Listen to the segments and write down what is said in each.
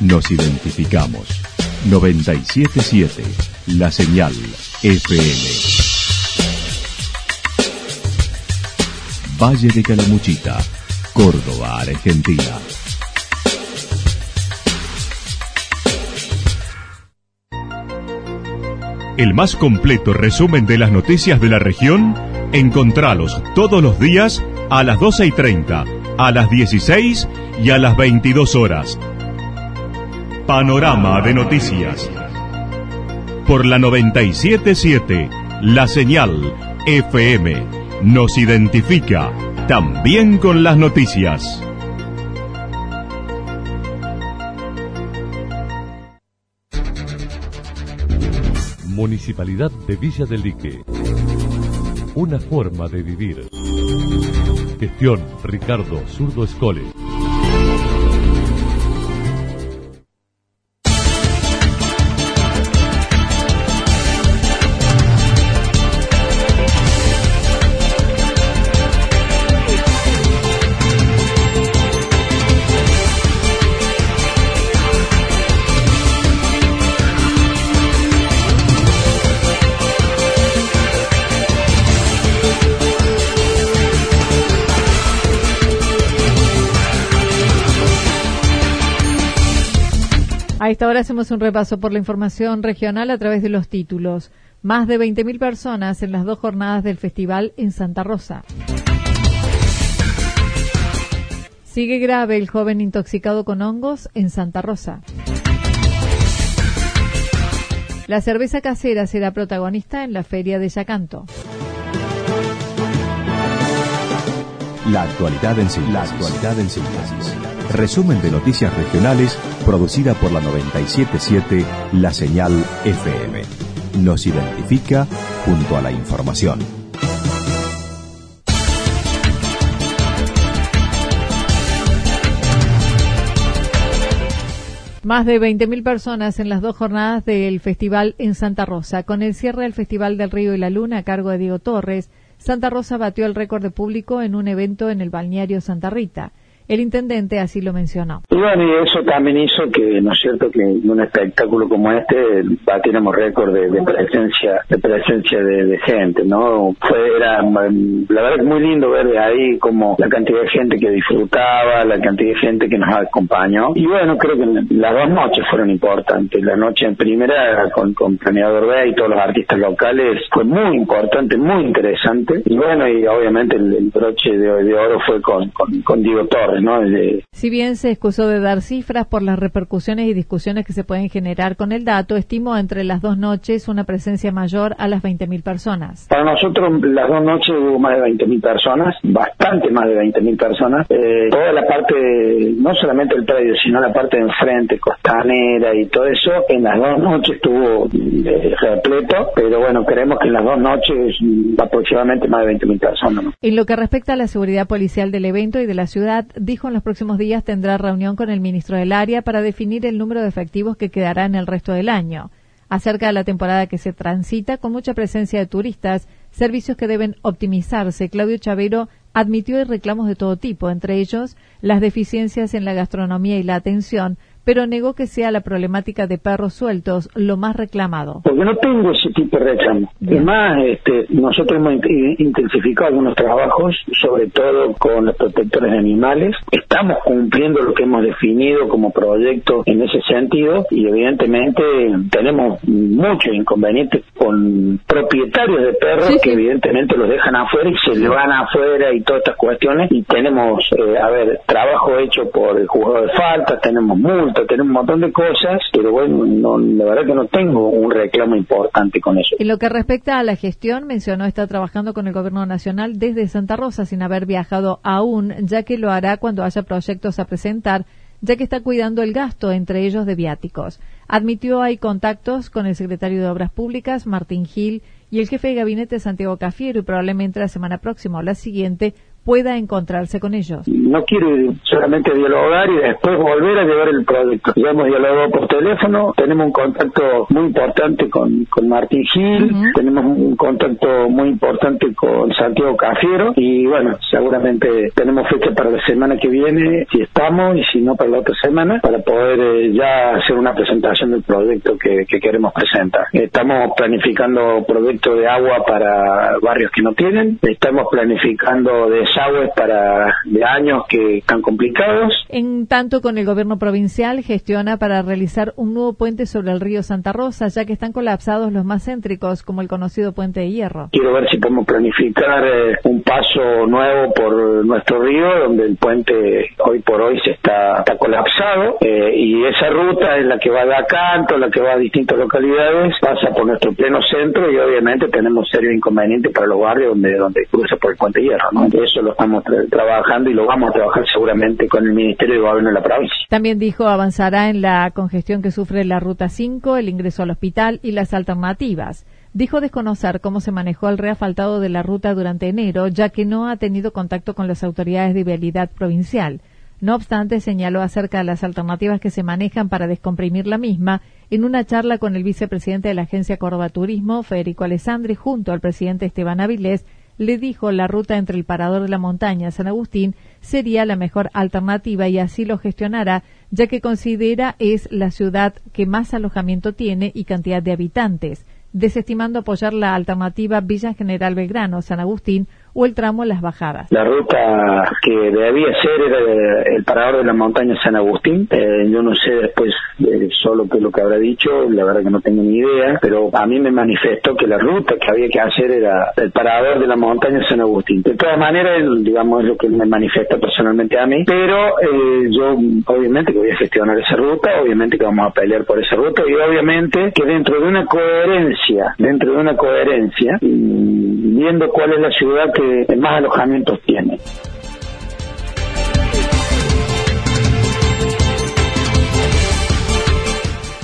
Nos identificamos. 977 La Señal FM. Valle de Calamuchita, Córdoba, Argentina. El más completo resumen de las noticias de la región, encontralos todos los días a las 12 y 30, a las 16 y a las 22 horas. Panorama de noticias. Por la 977, la señal FM nos identifica también con las noticias. Municipalidad de Villa del Lique. Una forma de vivir. Gestión Ricardo Zurdo Escole. A esta hora hacemos un repaso por la información regional a través de los títulos. Más de 20.000 personas en las dos jornadas del festival en Santa Rosa. Sigue grave el joven intoxicado con hongos en Santa Rosa. La cerveza casera será protagonista en la feria de Yacanto. La actualidad en síntesis. La actualidad en síntesis. Resumen de noticias regionales producida por la 977 La Señal FM. Nos identifica junto a la información. Más de 20.000 personas en las dos jornadas del festival en Santa Rosa. Con el cierre del Festival del Río y la Luna a cargo de Diego Torres, Santa Rosa batió el récord de público en un evento en el balneario Santa Rita. El intendente así lo mencionó. Y bueno, y eso también hizo que, ¿no es cierto?, que en un espectáculo como este batiéramos récord de, presencia de presencia de, gente, ¿no? Fue, era, la verdad, muy lindo ver de ahí como la cantidad de gente que disfrutaba, la cantidad de gente que nos acompañó. Y bueno, creo que las dos noches fueron importantes. La noche en primera con, con Planeador B y todos los artistas locales fue muy importante, muy interesante. Y bueno, y obviamente el, broche de, de, oro fue con, con Diego Torres si bien se excusó de dar cifras por las repercusiones y discusiones que se pueden generar con el dato, estimó entre las dos noches una presencia mayor a las 20.000 personas. Para nosotros las dos noches hubo más de 20.000 personas, bastante más de 20.000 personas. Eh, toda la parte, no solamente el predio, sino la parte de enfrente, costanera y todo eso, en las dos noches estuvo eh, repleto, pero bueno, creemos que en las dos noches aproximadamente más de 20.000 personas. En lo que respecta a la seguridad policial del evento y de la ciudad, dijo en los próximos días tendrá reunión con el ministro del área para definir el número de efectivos que quedará en el resto del año. Acerca de la temporada que se transita, con mucha presencia de turistas, servicios que deben optimizarse, Claudio Chavero admitió reclamos de todo tipo, entre ellos las deficiencias en la gastronomía y la atención, pero negó que sea la problemática de perros sueltos lo más reclamado. Porque no tengo ese tipo de reclamo. Además, este, nosotros hemos intensificado algunos trabajos, sobre todo con los protectores de animales. Estamos cumpliendo lo que hemos definido como proyecto en ese sentido y evidentemente tenemos muchos inconvenientes con propietarios de perros que evidentemente los dejan afuera y se le van afuera y todas estas cuestiones y tenemos, eh, a ver, trabajo hecho por el jugador de falta, tenemos multas, tener un montón de cosas, pero bueno, no, la verdad que no tengo un reclamo importante con eso. En lo que respecta a la gestión, mencionó está trabajando con el Gobierno Nacional desde Santa Rosa sin haber viajado aún, ya que lo hará cuando haya proyectos a presentar ya que está cuidando el gasto, entre ellos de viáticos. Admitió hay contactos con el secretario de Obras Públicas, Martín Gil, y el jefe de gabinete, Santiago Cafiero, y probablemente la semana próxima o la siguiente pueda encontrarse con ellos. No quiere solamente dialogar y después volver a llevar el proyecto. Ya hemos dialogado por teléfono, tenemos un contacto muy importante con, con Martín Gil, tenemos un contacto muy importante con Santiago Cafiero y bueno, seguramente tenemos fecha para la semana que viene, si estamos y si no para la otra semana, para poder eh, ya hacer una presentación del proyecto que, que queremos presentar. Estamos planificando proyectos de agua para barrios que no tienen, estamos planificando desagües para de años que están complicados. En tanto, con el gobierno provincial gestiona para realizar un nuevo puente sobre el río Santa Rosa, ya que están colapsados los más céntricos, como el conocido puente de hierro. Quiero ver si podemos planificar eh, un paso nuevo por nuestro río, donde el puente hoy por hoy se está, está colapsado, eh, y esa ruta es la que va de Acanto, la que va a distintas localidades, pasa por nuestro pleno centro y obviamente tenemos serios inconvenientes para los barrios donde, donde cruza por el puente de hierro. ¿no? Lo estamos trabajando y lo vamos a trabajar seguramente con el Ministerio de Gobierno de la provincia. También dijo avanzará en la congestión que sufre la Ruta 5, el ingreso al hospital y las alternativas. Dijo desconocer cómo se manejó el reafaltado de la ruta durante enero, ya que no ha tenido contacto con las autoridades de vialidad provincial. No obstante, señaló acerca de las alternativas que se manejan para descomprimir la misma en una charla con el vicepresidente de la Agencia Córdoba Turismo, Federico Alessandri, junto al presidente Esteban Avilés, le dijo la ruta entre el Parador de la Montaña San Agustín sería la mejor alternativa y así lo gestionará, ya que considera es la ciudad que más alojamiento tiene y cantidad de habitantes, desestimando apoyar la alternativa Villa General Belgrano San Agustín o el tramo Las Bajadas. La ruta que debía ser era el parador de la montaña San Agustín. Eh, yo no sé después eh, solo qué es lo que habrá dicho, la verdad que no tengo ni idea, pero a mí me manifestó que la ruta que había que hacer era el parador de la montaña San Agustín. De todas maneras, digamos, es lo que me manifiesta personalmente a mí, pero eh, yo obviamente que voy a gestionar esa ruta, obviamente que vamos a pelear por esa ruta y obviamente que dentro de una coherencia, dentro de una coherencia, viendo cuál es la ciudad que más alojamientos tiene.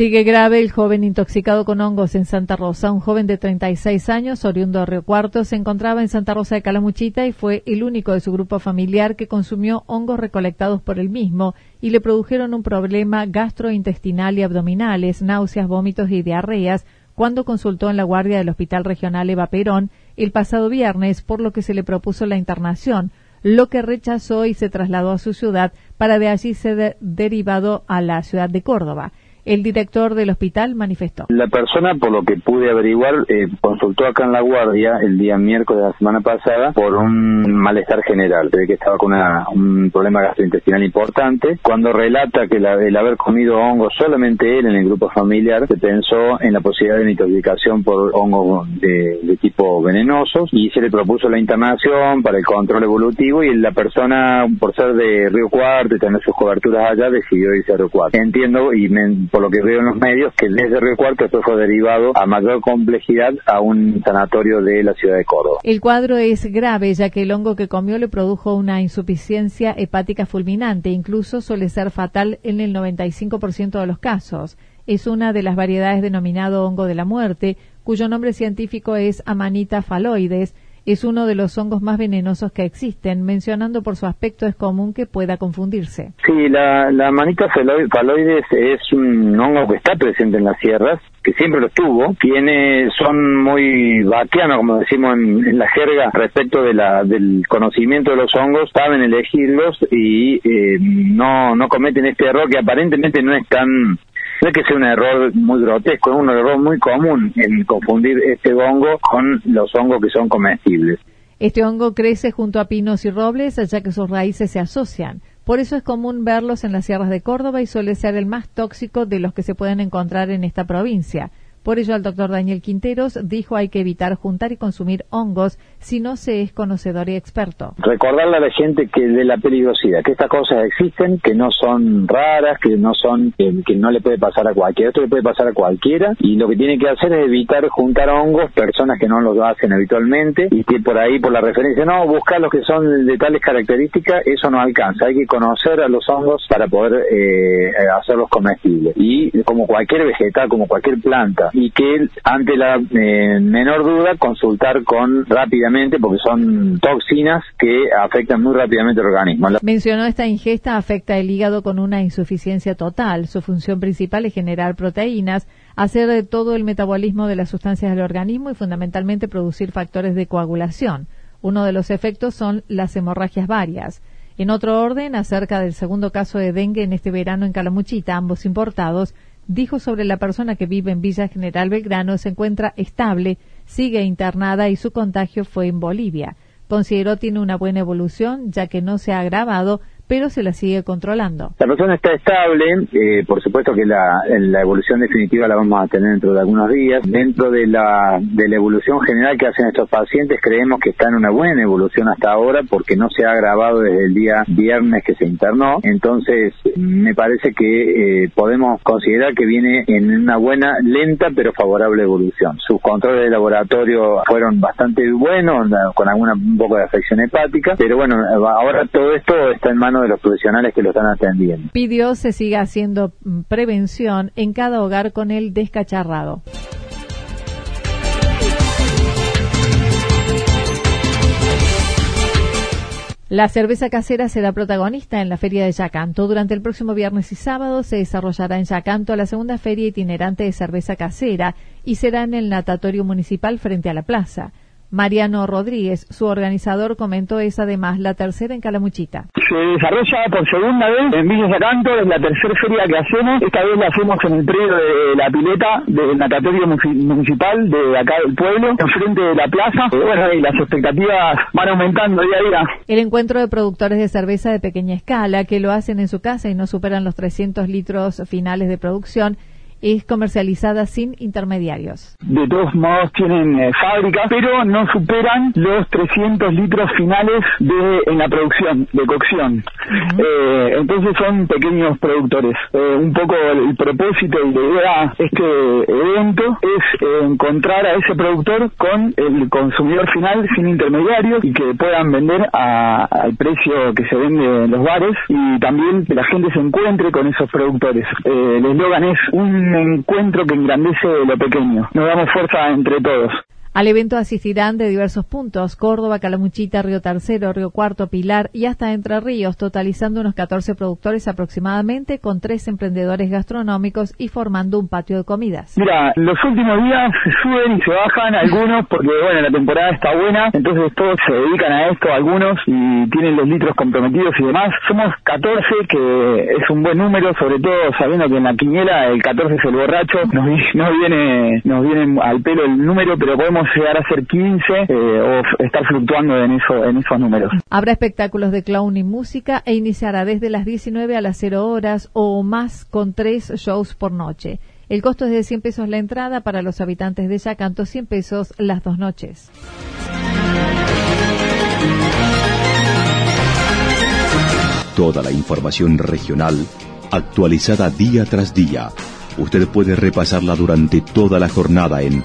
Sigue grave el joven intoxicado con hongos en Santa Rosa. Un joven de 36 años, oriundo de Río Cuarto, se encontraba en Santa Rosa de Calamuchita y fue el único de su grupo familiar que consumió hongos recolectados por él mismo y le produjeron un problema gastrointestinal y abdominales, náuseas, vómitos y diarreas cuando consultó en la guardia del Hospital Regional Eva Perón el pasado viernes, por lo que se le propuso la internación, lo que rechazó y se trasladó a su ciudad para de allí ser derivado a la ciudad de Córdoba. El director del hospital manifestó. La persona, por lo que pude averiguar, eh, consultó acá en la guardia el día miércoles de la semana pasada por un malestar general. Se que estaba con un problema gastrointestinal importante. Cuando relata que el haber comido hongos solamente él en el grupo familiar, se pensó en la posibilidad de intoxicación por hongos de, tipo venenosos y se le propuso la internación para el control evolutivo y la persona, por ser de Río Cuarto y tener sus coberturas allá, decidió irse a Río Cuarto. Entiendo y me por lo que veo en los medios, que desde Río Cuarto esto fue derivado a mayor complejidad a un sanatorio de la ciudad de Córdoba. El cuadro es grave, ya que el hongo que comió le produjo una insuficiencia hepática fulminante, incluso suele ser fatal en el 95% de los casos. Es una de las variedades denominado hongo de la muerte, cuyo nombre científico es Amanita phalloides, es uno de los hongos más venenosos que existen. Mencionando por su aspecto es común que pueda confundirse. Sí, la, la manita faloides es un hongo que está presente en las sierras, que siempre lo estuvo. Tiene, son muy vaquianos, como decimos en, la jerga, respecto de la, del conocimiento de los hongos, saben elegirlos y eh, no, no cometen este error que aparentemente no es tan no es que sea un error muy grotesco, es un error muy común en confundir este hongo con los hongos que son comestibles. Este hongo crece junto a pinos y robles, ya que sus raíces se asocian. Por eso es común verlos en las sierras de Córdoba y suele ser el más tóxico de los que se pueden encontrar en esta provincia. Por ello, el doctor Daniel Quinteros dijo hay que evitar juntar y consumir hongos si no se es conocedor y experto. Recordarle a la gente que de la peligrosidad, que estas cosas existen, que no son raras, que no son, que, no le puede pasar a cualquiera, esto le puede pasar a cualquiera, y lo que tiene que hacer es evitar juntar hongos, personas que no lo hacen habitualmente, y que por ahí, por la referencia, no, buscar los que son de tales características, eso no alcanza, hay que conocer a los hongos para poder eh, hacerlos comestibles. Y como cualquier vegetal, como cualquier planta, y que ante la eh, menor duda consultar con rápidamente porque son toxinas que afectan muy rápidamente el organismo. Mencionó esta ingesta afecta el hígado con una insuficiencia total. Su función principal es generar proteínas, hacer todo el metabolismo de las sustancias del organismo y fundamentalmente producir factores de coagulación. Uno de los efectos son las hemorragias varias. En otro orden, acerca del segundo caso de dengue en este verano en Calamuchita, ambos importados, dijo sobre la persona que vive en Villa General Belgrano se encuentra estable, sigue internada y su contagio fue en Bolivia. Consideró tiene una buena evolución ya que no se ha agravado, pero se la sigue controlando. La persona está estable, eh, por supuesto que la, la, evolución definitiva la vamos a tener dentro de algunos días. Dentro de la, de la evolución general que hacen estos pacientes, creemos que está en una buena evolución hasta ahora porque no se ha agravado desde el día viernes que se internó. Entonces, me parece que eh, podemos considerar que viene en una buena, lenta pero favorable evolución. Sus controles de laboratorio fueron bastante buenos, con alguna un poco de afección hepática, pero bueno, ahora todo esto está en manos de los profesionales que lo están atendiendo. Pidió se siga haciendo mm, prevención en cada hogar con el descacharrado. La cerveza casera será protagonista en la Feria de Yacanto. Durante el próximo viernes y sábado se desarrollará en Yacanto la segunda feria itinerante de cerveza casera y será en el natatorio municipal frente a la plaza. Mariano Rodríguez, su organizador, comentó es además la tercera en Calamuchita. Se desarrolla por segunda vez en Villa Sacanto, es la tercera feria que hacemos. Esta vez la hacemos en el predio de la pileta del natatorio municipal de acá del pueblo, enfrente de la plaza. Eh, bueno, y las expectativas van aumentando día a día. El encuentro de productores de cerveza de pequeña escala que lo hacen en su casa y no superan los 300 litros finales de producción es comercializada sin intermediarios. De todos modos tienen eh, fábrica, pero no superan los 300 litros finales de en la producción, de cocción. eh, entonces son pequeños productores. Eh, un poco el, propósito y la idea de este evento es eh, encontrar a ese productor con el consumidor final sin intermediarios y que puedan vender a, al precio que se vende en los bares y también que la gente se encuentre con esos productores. el eslogan es un encuentro que engrandece lo pequeño. Nos damos fuerza entre todos. Al evento asistirán de diversos puntos, Córdoba, Calamuchita, Río Tercero, Río Cuarto, Pilar y hasta Entre Ríos, totalizando unos 14 productores aproximadamente, con tres emprendedores gastronómicos y formando un patio de comidas. Mira, los últimos días se suben y se bajan algunos porque, bueno, la temporada está buena, entonces todos se dedican a esto, algunos, y tienen los litros comprometidos y demás. Somos 14, que es un buen número, sobre todo sabiendo que en la quiniela el 14 es el borracho, nos, nos viene, nos viene al pelo el número, pero podemos llegar a ser 15 eh, o estar fluctuando en, eso, en esos números. Habrá espectáculos de clown y música e iniciará desde las 19 a las 0 horas o más con tres shows por noche. El costo es de 100 pesos la entrada para los habitantes de Yacanto, 100 pesos las dos noches. Toda la información regional actualizada día tras día. Usted puede repasarla durante toda la jornada en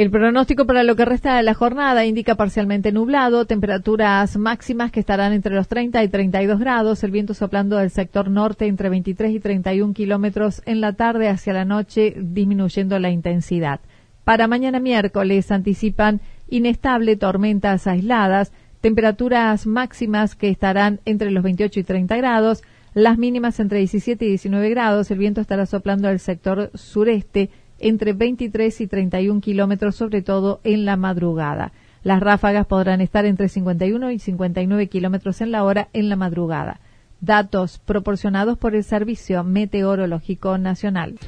El pronóstico para lo que resta de la jornada indica parcialmente nublado, temperaturas máximas que estarán entre los 30 y 32 grados, el viento soplando del sector norte entre 23 y 31 kilómetros en la tarde hacia la noche, disminuyendo la intensidad. Para mañana miércoles anticipan inestable tormentas aisladas, temperaturas máximas que estarán entre los 28 y 30 grados, las mínimas entre 17 y 19 grados, el viento estará soplando del sector sureste entre 23 y 31 kilómetros, sobre todo en la madrugada. Las ráfagas podrán estar entre 51 y 59 kilómetros en la hora en la madrugada. Datos proporcionados por el Servicio Meteorológico Nacional.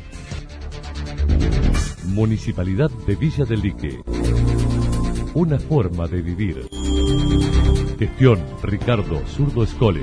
Municipalidad de Villa del Lique. Una forma de vivir. Gestión Ricardo Zurdo Escole.